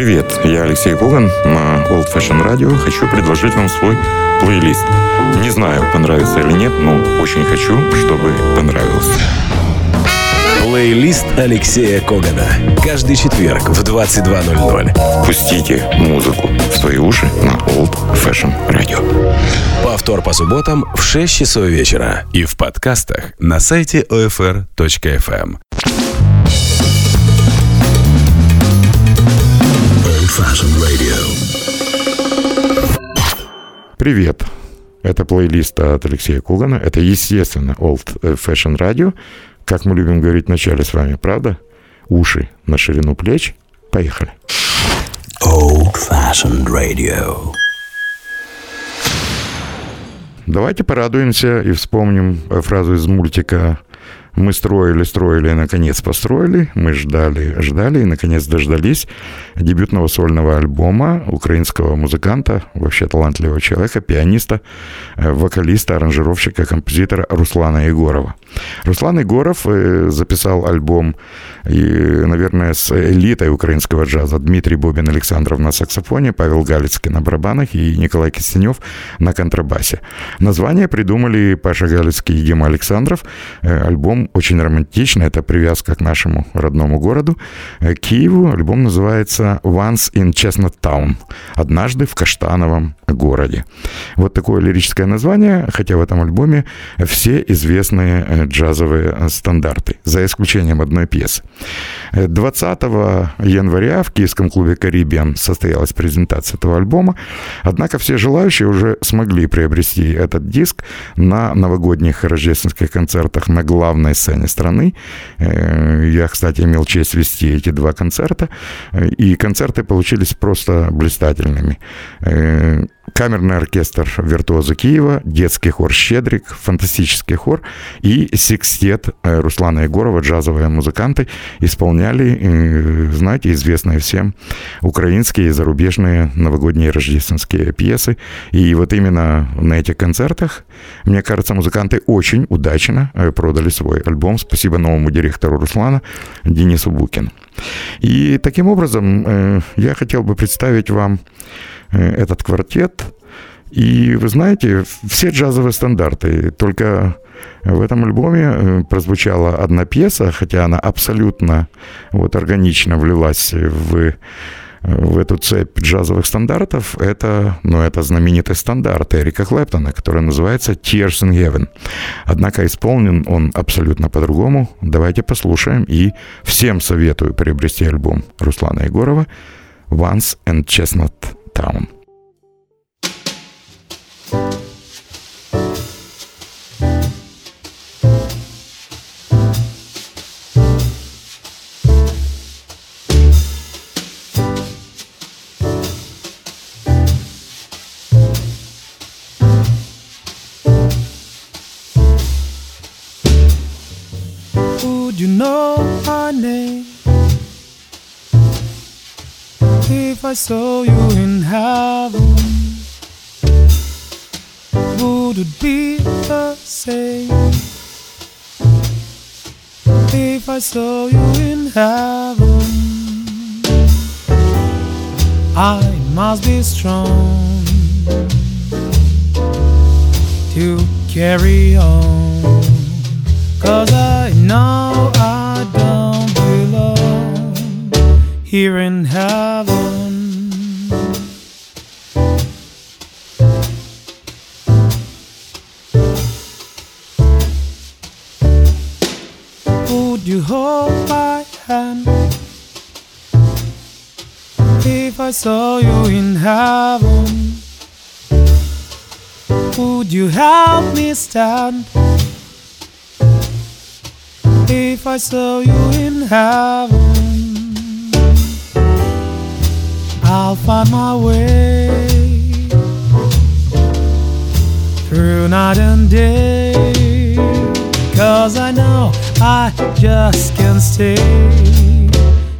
Привет, я Алексей Коган на Old Fashion Radio. Хочу предложить вам свой плейлист. Не знаю, понравится или нет, но очень хочу, чтобы понравился. Плейлист Алексея Когана. Каждый четверг в 22.00. Пустите музыку в свои уши на Old Fashion Radio. Повтор по субботам в 6 часов вечера и в подкастах на сайте OFR.FM. Fashion Radio. Привет. Это плейлист от Алексея Кугана. Это, естественно, Old Fashion Radio. Как мы любим говорить вначале с вами, правда? Уши на ширину плеч. Поехали. Old Fashioned Radio. Давайте порадуемся и вспомним фразу из мультика мы строили, строили и, наконец, построили. Мы ждали, ждали и, наконец, дождались дебютного сольного альбома украинского музыканта, вообще талантливого человека, пианиста, э, вокалиста, аранжировщика, композитора Руслана Егорова. Руслан Егоров э, записал альбом, и, наверное, с элитой украинского джаза. Дмитрий Бобин Александров на саксофоне, Павел Галицкий на барабанах и Николай Кистенев на контрабасе. Название придумали Паша Галицкий и Гема Александров. Э, очень романтичный, это привязка к нашему родному городу, э, Киеву. Альбом называется «Once in Chestnut Town» – «Однажды в Каштановом городе». Вот такое лирическое название, хотя в этом альбоме все известные э, джазовые стандарты, за исключением одной пьесы. 20 января в киевском клубе «Карибиан» состоялась презентация этого альбома, однако все желающие уже смогли приобрести этот диск на новогодних рождественских концертах на главной сцене страны. Э, я, кстати, имел честь вести эти два концерта, и концерты получились просто блистательными. Э, камерный оркестр «Виртуозы Киева», детский хор «Щедрик», фантастический хор и секстет э, Руслана Егорова, джазовые музыканты, исполняли, знаете, известные всем украинские и зарубежные новогодние рождественские пьесы. И вот именно на этих концертах, мне кажется, музыканты очень удачно продали свой альбом. Спасибо новому директору Руслана Денису Букину. И таким образом э, я хотел бы представить вам э, этот квартет. И вы знаете, все джазовые стандарты, только в этом альбоме э, прозвучала одна пьеса, хотя она абсолютно вот органично влилась в в эту цепь джазовых стандартов, это, ну, это знаменитый стандарт Эрика Клэптона, который называется Tears in Heaven. Однако исполнен он абсолютно по-другому. Давайте послушаем. И всем советую приобрести альбом Руслана Егорова «Once and Chestnut traum. If I saw you in heaven, would it be the same? If I saw you in heaven, I must be strong to carry on. Cause I know I don't belong here in heaven. You hold my hand if I saw you in heaven? Would you help me stand? if I saw you in heaven. I'll find my way through night and day. Cause I know I just can't stay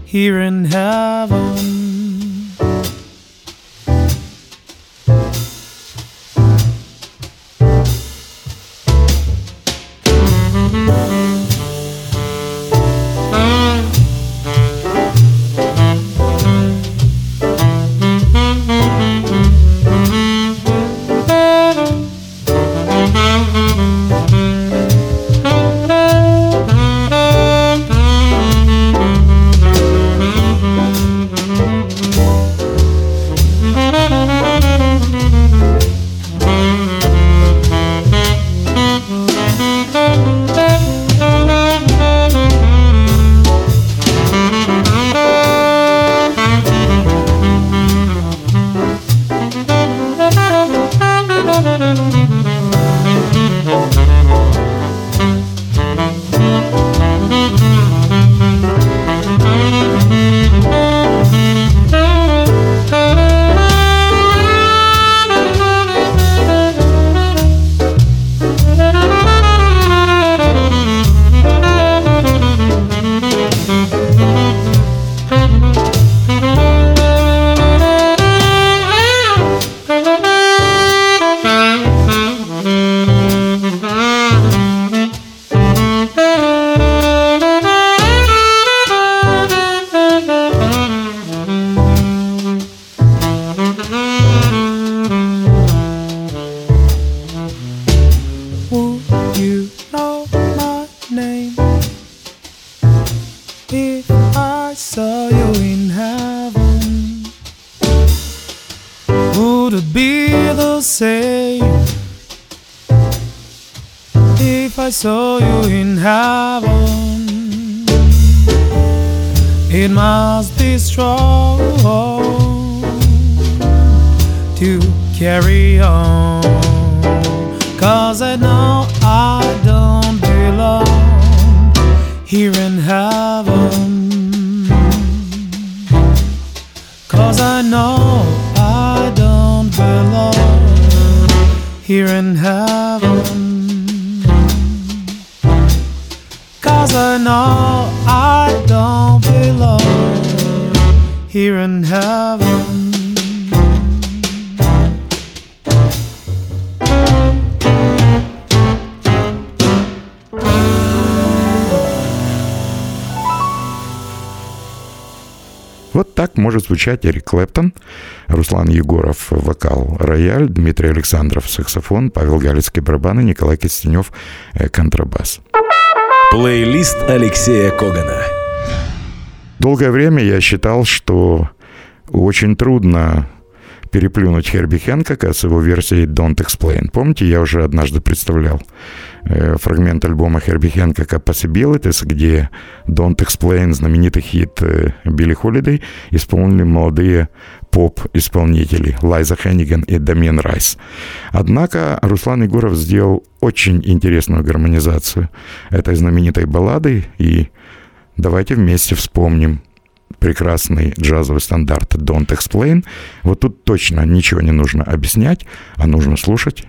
here in heaven. You in heaven? It must be strong to carry on. Cause I know I don't belong here in heaven. Cause I know I don't belong here in heaven. I know I don't belong here in heaven. Вот так может звучать Эрик Клэптон, Руслан Егоров – вокал, рояль, Дмитрий Александров – саксофон, Павел Галицкий – барабаны, Николай Кистенев – контрабас. Плейлист Алексея Когана. Долгое время я считал, что очень трудно переплюнуть Херби Хэнкока с его версией Don't Explain. Помните, я уже однажды представлял э, фрагмент альбома Херби Хэнкока Possibilities, где Don't Explain, знаменитый хит э, Билли Холидей, исполнили молодые поп-исполнители Лайза Хенниган и Дамien Райс. Однако Руслан Егоров сделал очень интересную гармонизацию этой знаменитой баллады, и давайте вместе вспомним прекрасный джазовый стандарт Don't Explain. Вот тут точно ничего не нужно объяснять, а нужно слушать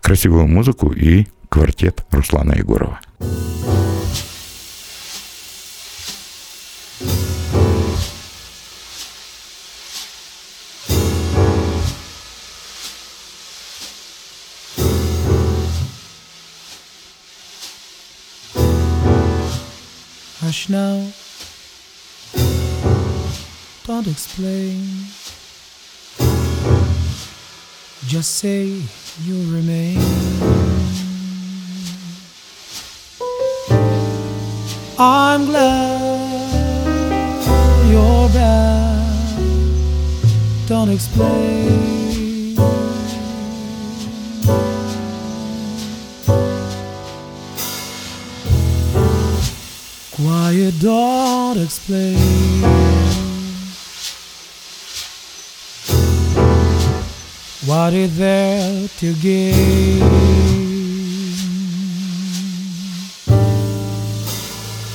красивую музыку и квартет Руслана Егорова. Hush now, don't explain. Just say you remain. I'm glad you're back. Don't explain. Quiet, don't explain. What is there to gain?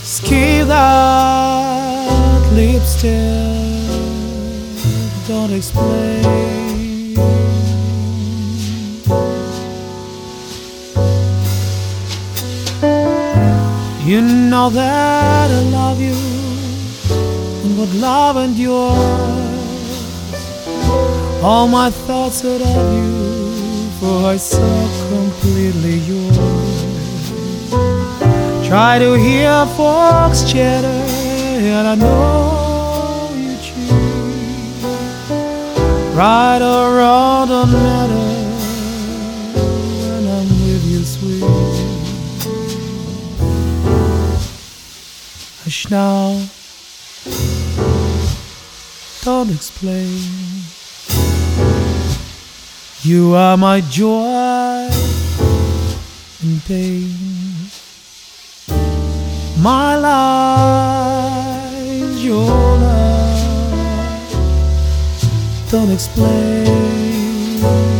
Skip that lipstick, don't explain. You know that I love you, and what love endures. All my thoughts are of you, for I saw completely yours. Try to hear folks chatter, and I know you cheat. Right or wrong, don't matter Now, don't explain. You are my joy and pain, my life, your love. Don't explain.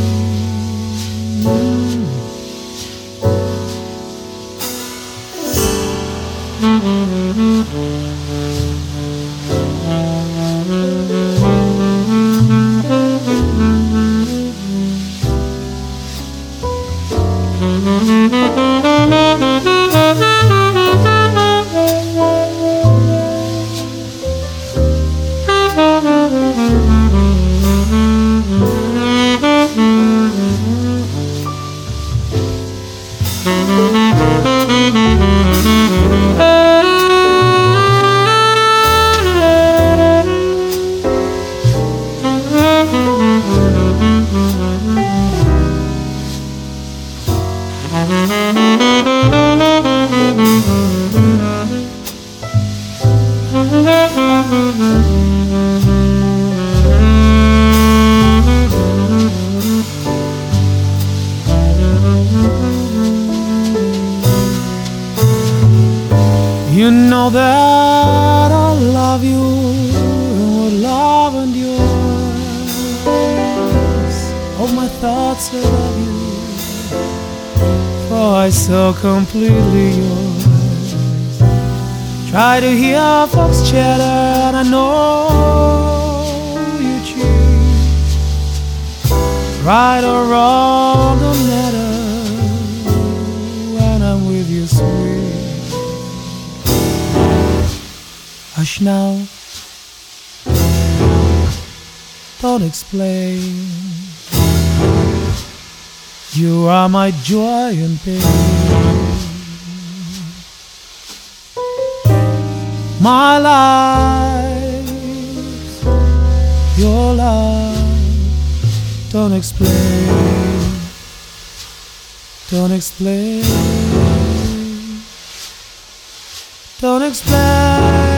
Explain,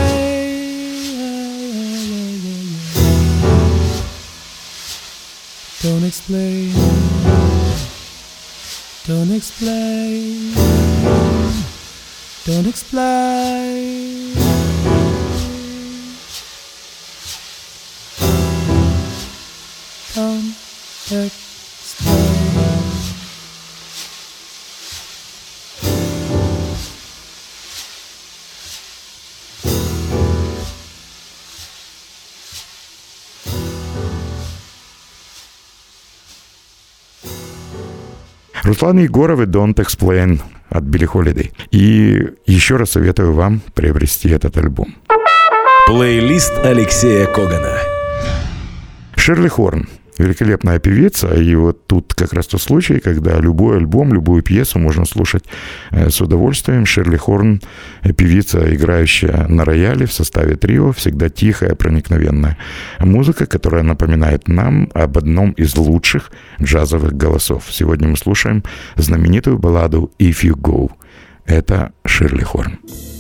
don't explain. Don't explain, don't explain, don't explain. Руслан Егоров и Don't Explain от Билли Холидей. И еще раз советую вам приобрести этот альбом. Плейлист Алексея Когана. Шерли Хорн великолепная певица, и вот тут как раз тот случай, когда любой альбом, любую пьесу можно слушать э, с удовольствием. Шерли Хорн, э, певица, играющая на рояле в составе трио, всегда тихая, проникновенная музыка, которая напоминает нам об одном из лучших джазовых голосов. Сегодня мы слушаем знаменитую балладу «If You Go». Это Шерли Хорн. If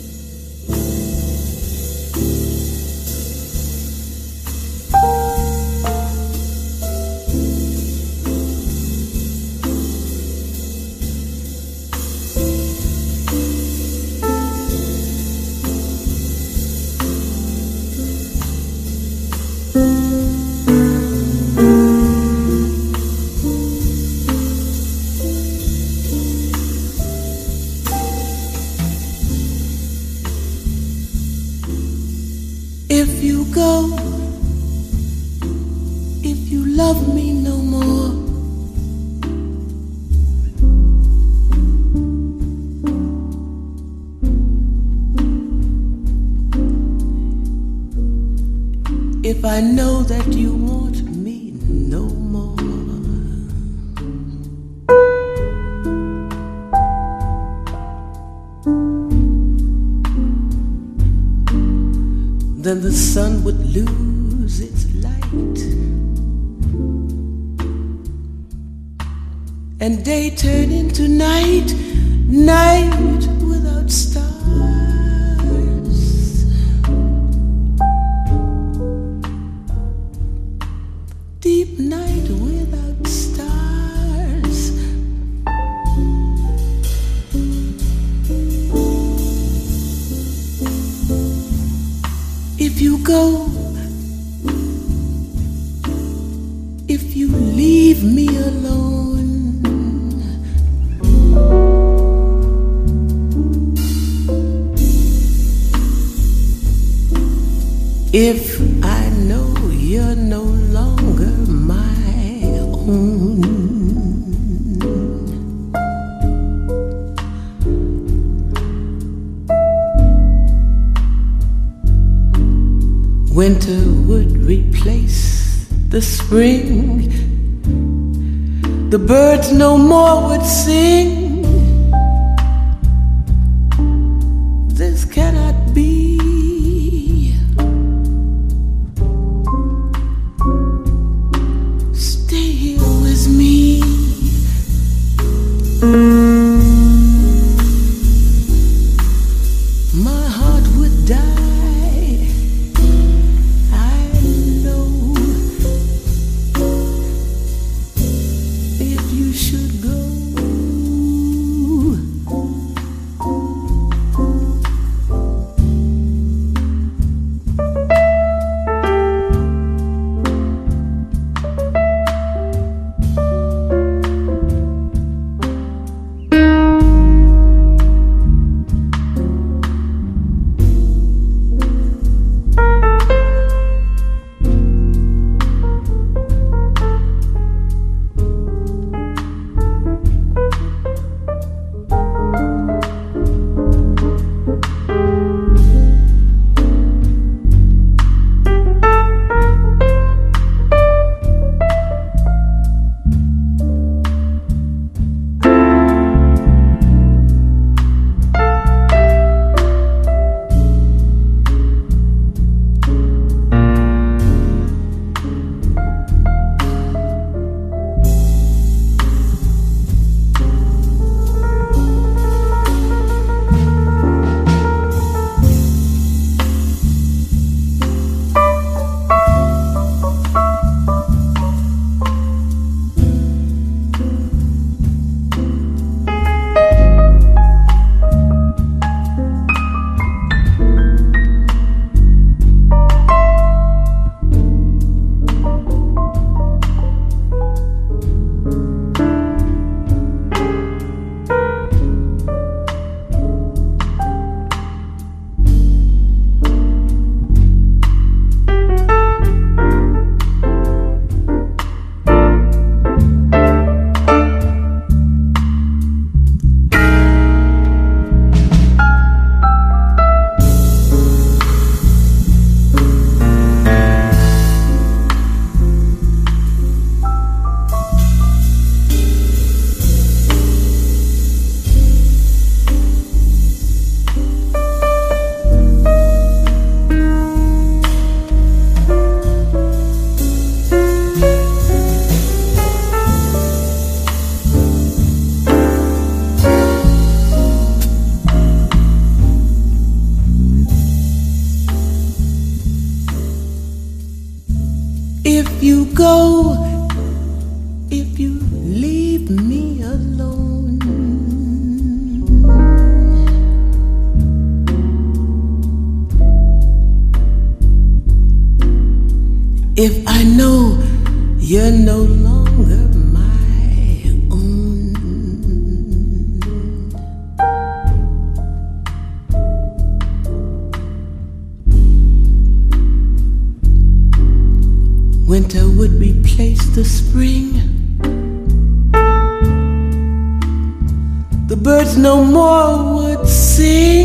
winter would replace the spring, the birds no more would sing. If you go, if you leave me alone. If I know you're no the spring. The birds no more would sing.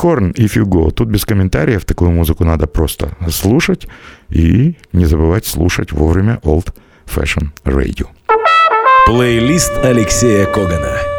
Хорн, You Go. Тут без комментариев такую музыку надо просто слушать и не забывать слушать вовремя Old Fashion Radio. Плейлист Алексея Когана.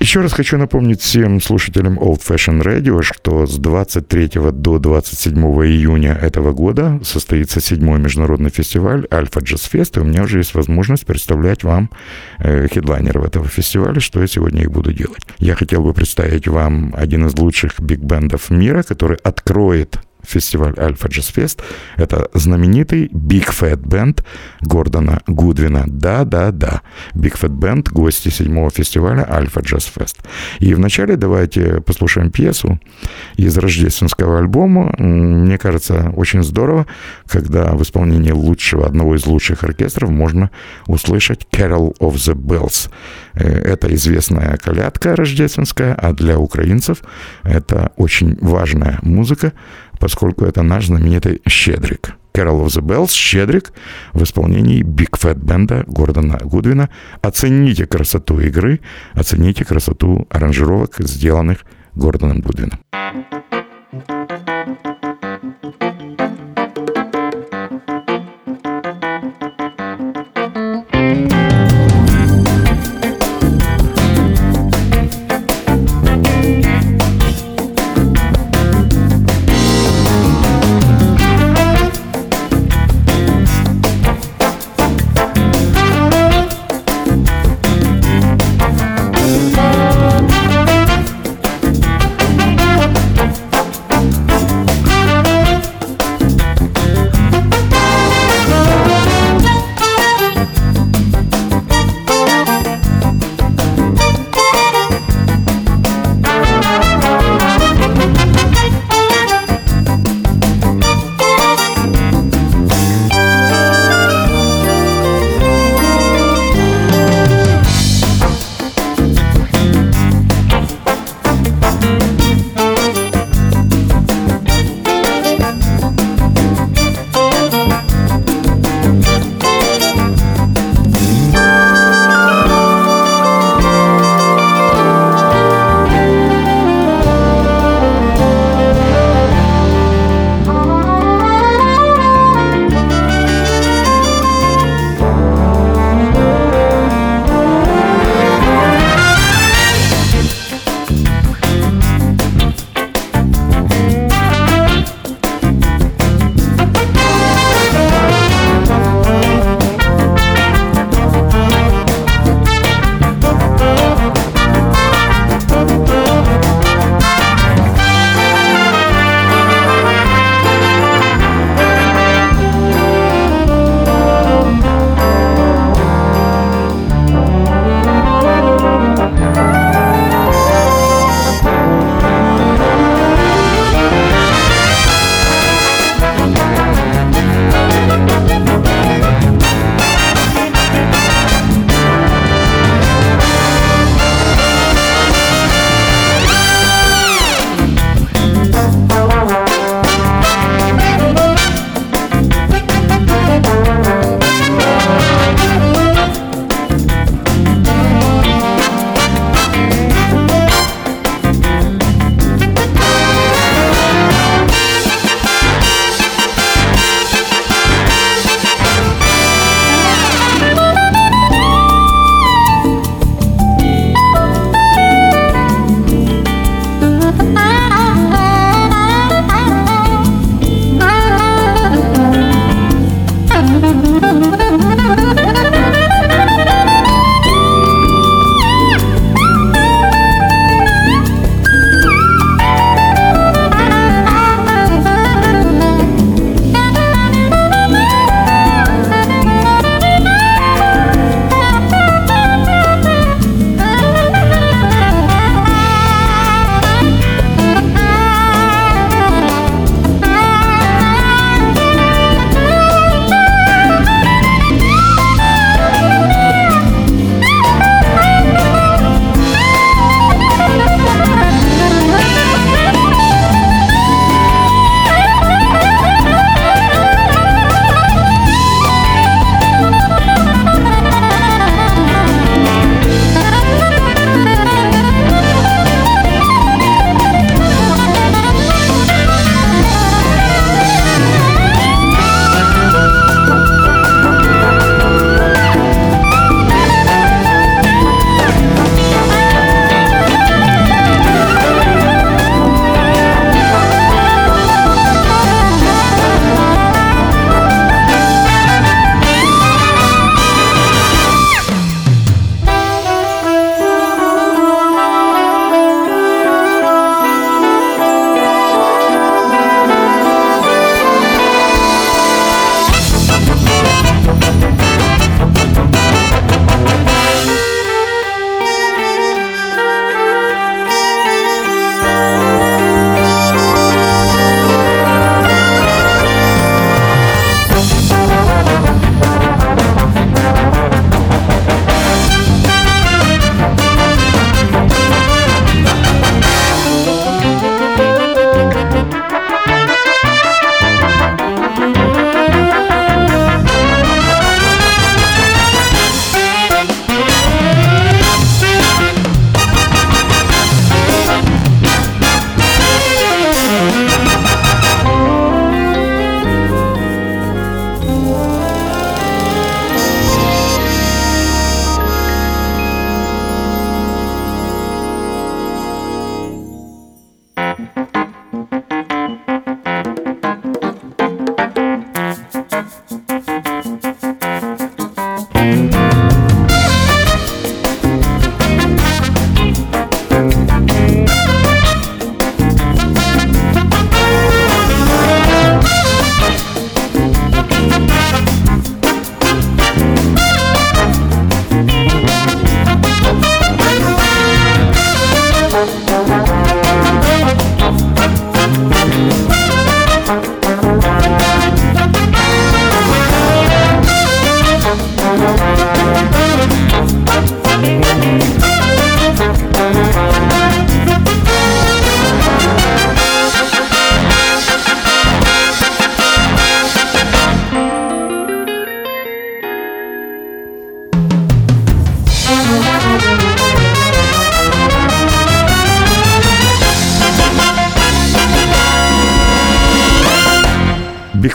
Еще раз хочу напомнить всем слушателям Old Fashion Radio, что с 23 до 27 июня этого года состоится седьмой международный фестиваль Альфа Джаз Фест, и у меня уже есть возможность представлять вам э, хедлайнеров этого фестиваля, что я сегодня и буду делать. Я хотел бы представить вам один из лучших биг-бендов мира, который откроет фестиваль Альфа Джаз Фест. Это знаменитый Big Fat Band Гордона Гудвина. Да-да-да. Big Fat Band, гости седьмого фестиваля Альфа Джаз Фест. И вначале давайте послушаем пьесу из рождественского альбома. Мне кажется, очень здорово, когда в исполнении лучшего, одного из лучших оркестров можно услышать Carol of the Bells. Э, Это известная колядка рождественская, а для украинцев это очень важная музыка, поскольку это наш знаменитый «Щедрик». Carol of the Bells «Щедрик» в исполнении Big Fat бенда Гордона Гудвина. Оцените красоту игры, оцените красоту аранжировок, сделанных Гордоном Гудвином.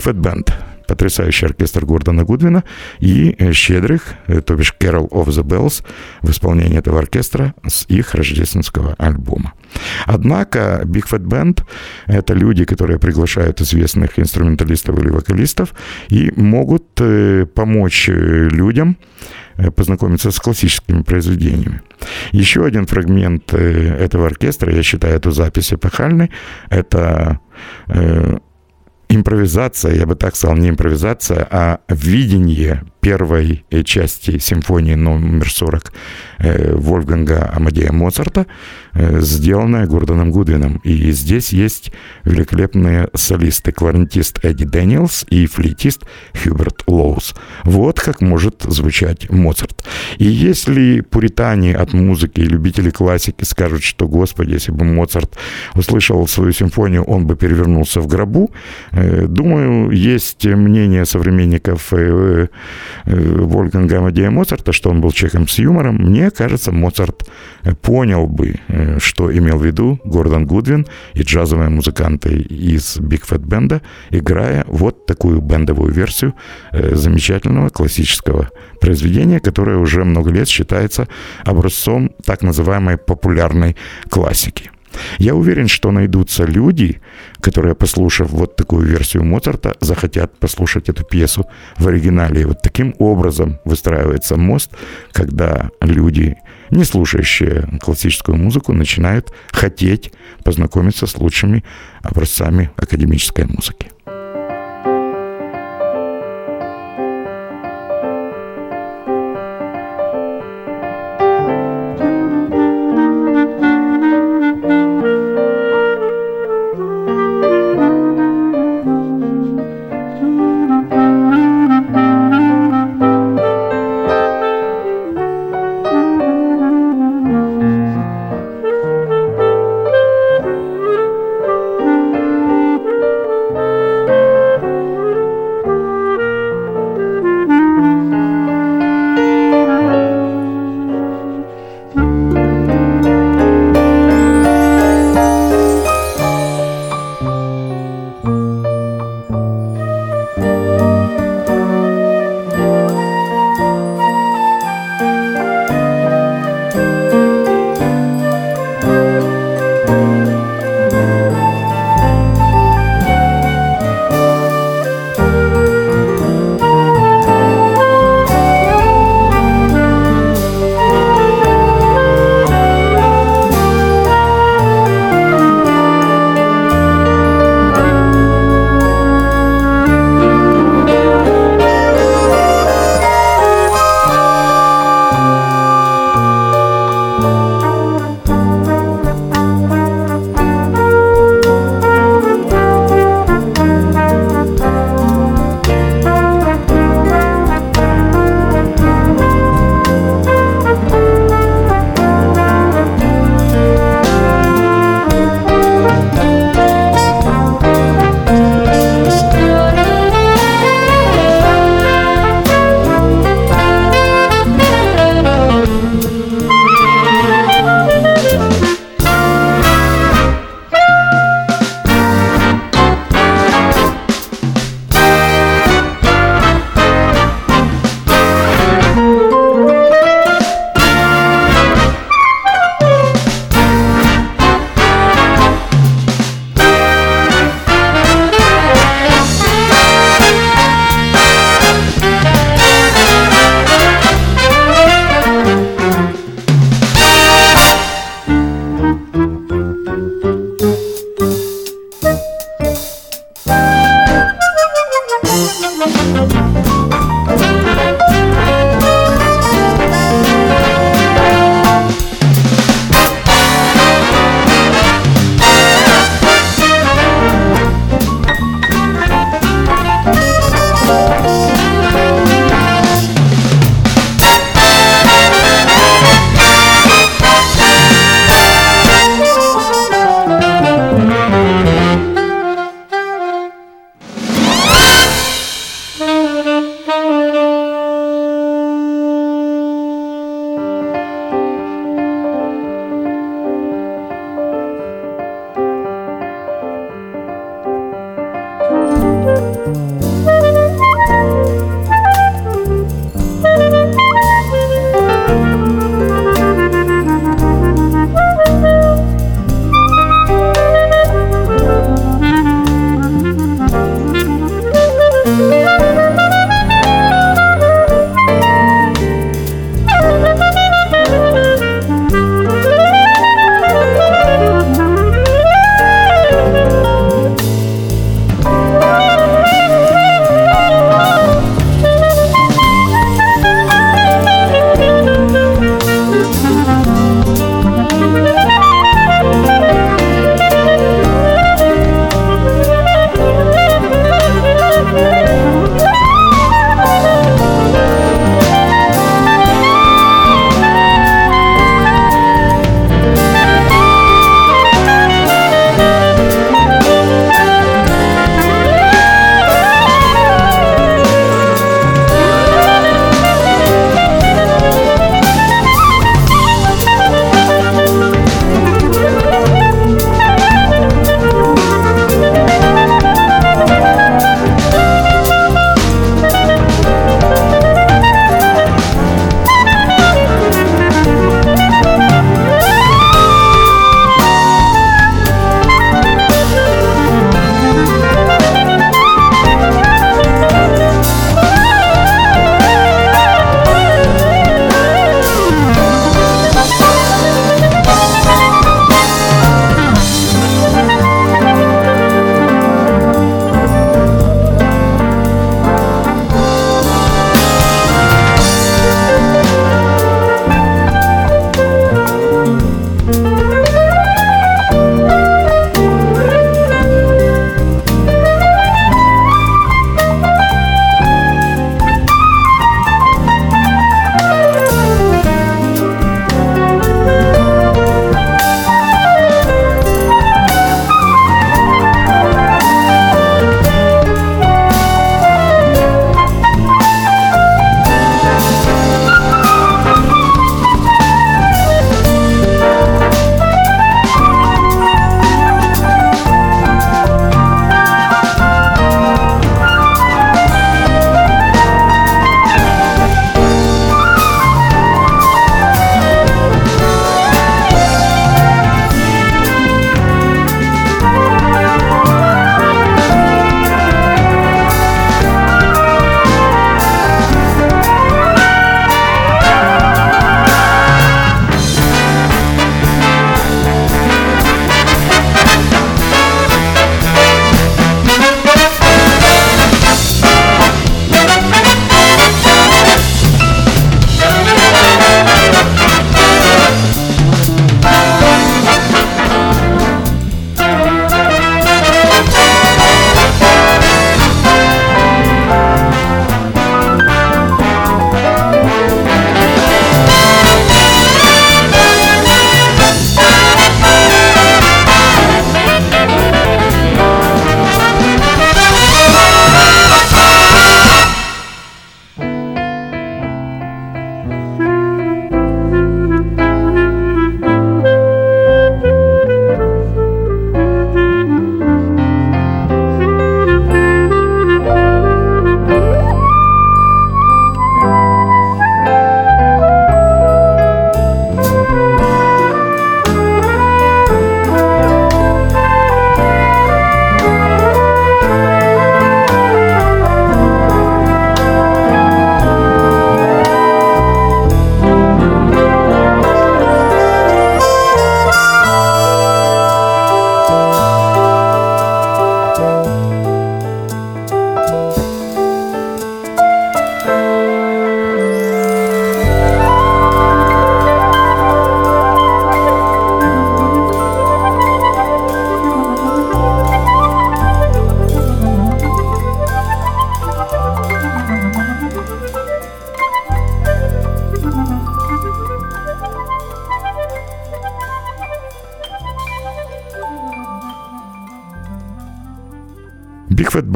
Fat Band потрясающий оркестр Гордона Гудвина и э, «Щедрых», э, то бишь «Carol of the Bells» в исполнении этого оркестра с их рождественского альбома. Однако Big Fat Band — это люди, которые приглашают известных инструменталистов или вокалистов и могут э, помочь людям познакомиться с классическими произведениями. Еще один фрагмент этого оркестра, я считаю эту запись эпохальной, это импровизация, я бы так сказал, не импровизация, а видение первой части симфонии номер 40 э, Вольфганга Амадея Моцарта, э, сделанная Гордоном Гудвином. И здесь есть великолепные солисты, кларнетист Эдди Дэниелс и флейтист Хьюберт Лоус. Вот как может звучать Моцарт. И если пуритане от музыки и любители классики скажут, что, господи, если бы Моцарт услышал свою симфонию, он бы перевернулся в гробу, э, думаю, есть мнение современников Э, Вольфганга Амадея Моцарта, что он был человеком с юмором, мне кажется, Моцарт э, понял бы, э, что имел в виду Гордон Гудвин и джазовые музыканты из Big Fat Band, играя вот такую бендовую версию замечательного классического произведения, которое уже много лет считается образцом так называемой популярной классики. Я уверен, что найдутся люди, которые, послушав вот такую версию Моцарта, захотят послушать эту пьесу в оригинале. И вот таким образом выстраивается мост, когда люди, не слушающие классическую музыку, начинают хотеть познакомиться с лучшими образцами академической музыки.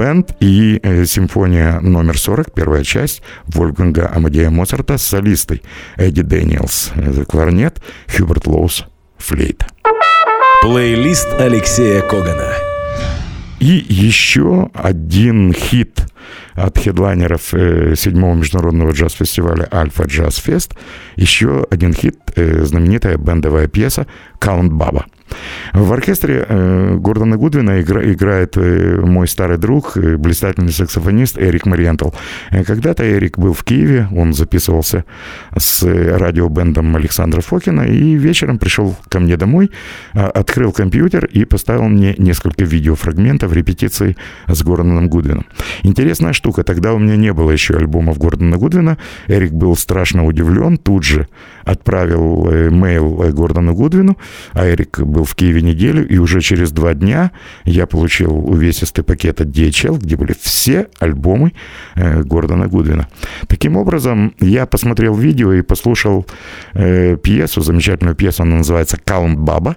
Band и э, симфония номер 40, первая часть Вольфганга Амадея Моцарта с солистой Эдди Дэниелс, э, кларнет, Хьюберт Лоус, флейта. Плейлист Алексея Когана. И еще один хит от хедлайнеров э, седьмого международного джаз-фестиваля «Альфа Джаз Фест». Еще один хит, знаменитая бендовая пьеса «Count Bubba». В оркестре э, Гордона Гудвина игра, играет э, мой старый друг, э, блистательный саксофонист Эрик Мариентал. Когда-то Эрик был в Киеве, он записывался с радиобендом Александра Фокина, и вечером пришел ко мне домой, э, открыл компьютер и поставил мне несколько видеофрагментов репетиции с Гордоном Гудвином. Интересная штука, тогда у меня не было еще альбомов Гордона Гудвина, Эрик был страшно удивлен, тут же отправил мейл Гордону Гудвину, а Эрик был в Киеве неделю, и уже через два дня я получил увесистый пакет от DHL, где были все альбомы э, Гордона Гудвина. Таким образом, я посмотрел видео и послушал э, пьесу, замечательную пьесу, она называется «Каунт Баба»,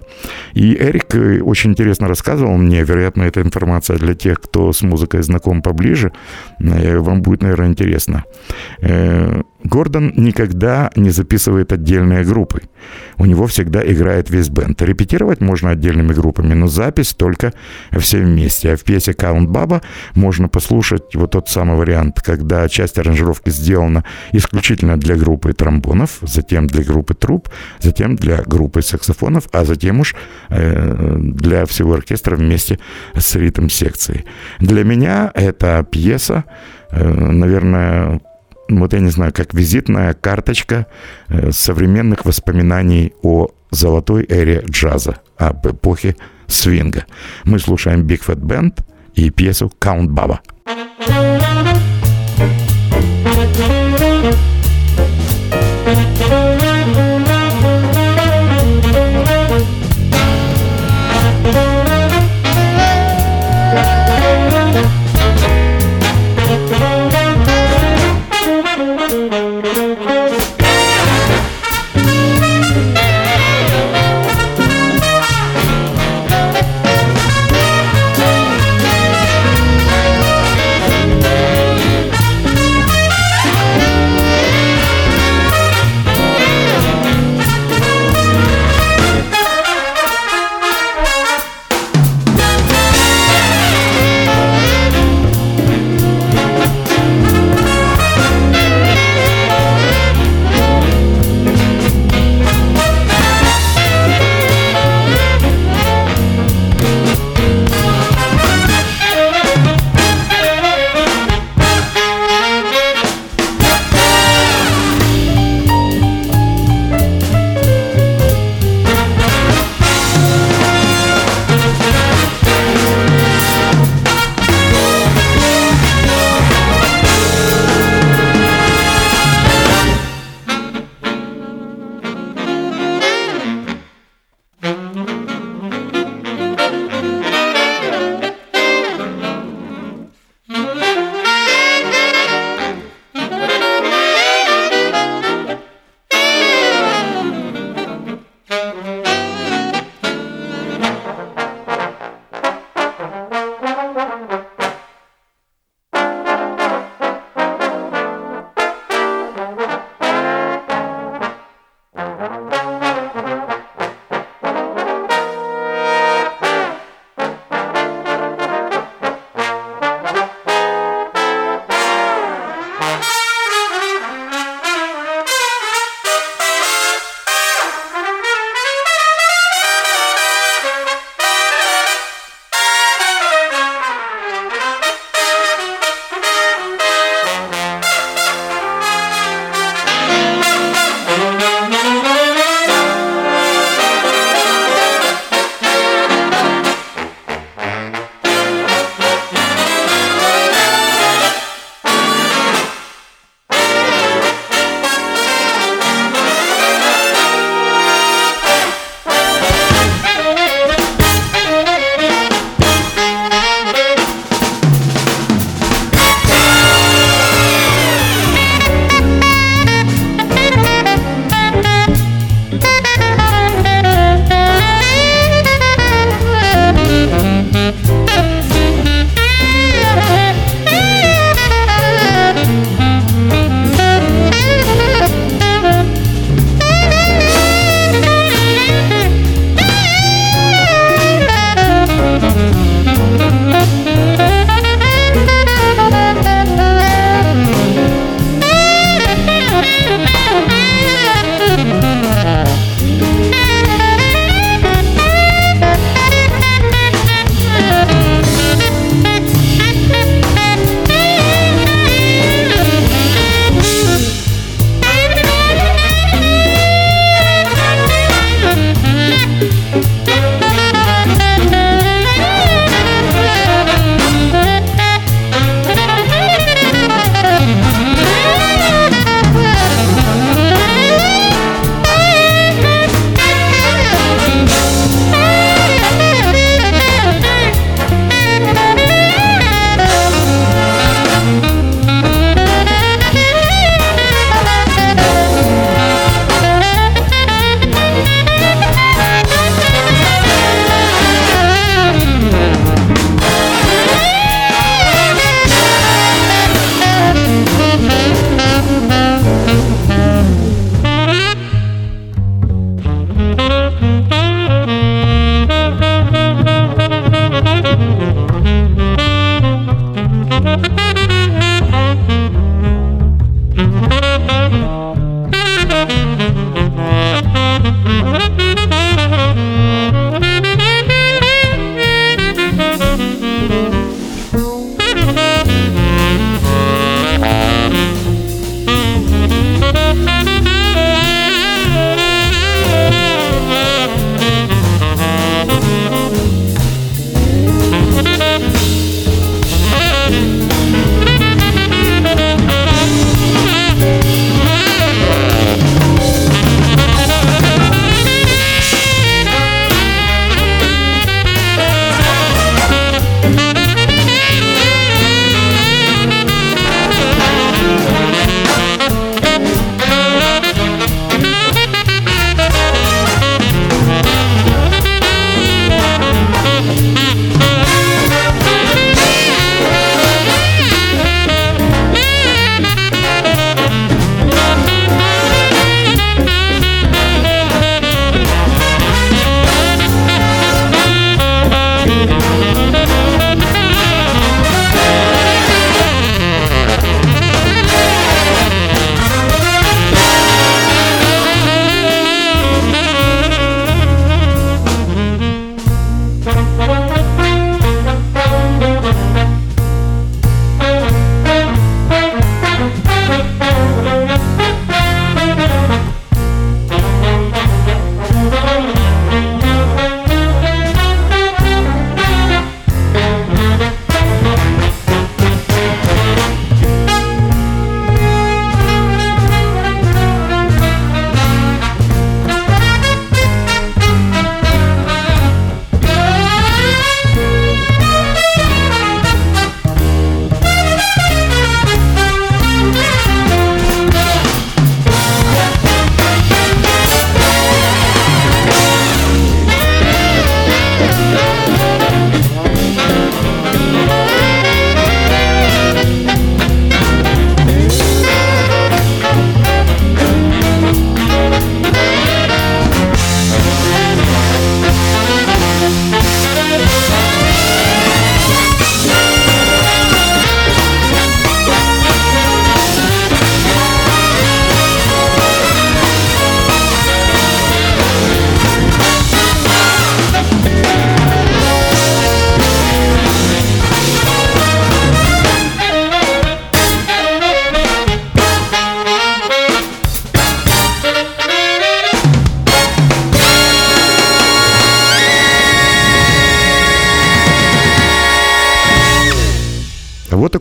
и Эрик э, очень интересно рассказывал мне, вероятно, эта информация для тех, кто с музыкой знаком поближе, вам будет, наверное, интересно. Гордон никогда не записывает отдельные группы. У него всегда играет весь бенд. Репетировать можно отдельными группами, но запись только все вместе. А в пьесе «Каунт Баба» можно послушать вот тот самый вариант, когда часть аранжировки сделана исключительно для группы тромбонов, затем для группы труб, затем для группы саксофонов, а затем уж э, для всего оркестра вместе с ритм-секцией. Для меня эта пьеса, э, наверное, вот я не знаю, как визитная карточка э, современных воспоминаний о золотой эре джаза, об эпохе свинга. Мы слушаем Big Fat Band и пьесу «Count Баба». Thank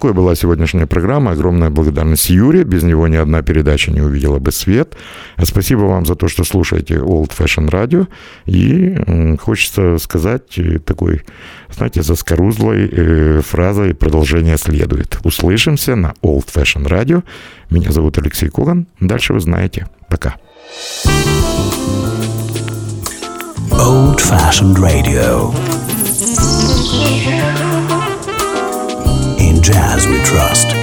такой была сегодняшняя программа. Огромная благодарность Юре. Без него ни одна передача не увидела бы свет. Спасибо вам за то, что слушаете Old Fashion Radio. И хочется сказать э, такой, знаете, заскорузлой э, фразой продолжение следует. Услышимся на Old Fashion Radio. Меня зовут Алексей Коган. Дальше вы знаете. Пока. Old fashioned radio. Jazz we trust.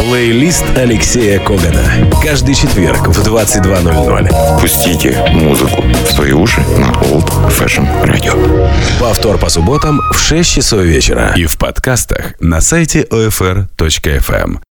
Плейлист Алексея Когана. Каждый четверг в 22.00. Пустите музыку в свои уши на Old Fashion Radio. Повтор по субботам в 6 часов вечера. И в подкастах на сайте OFR.FM.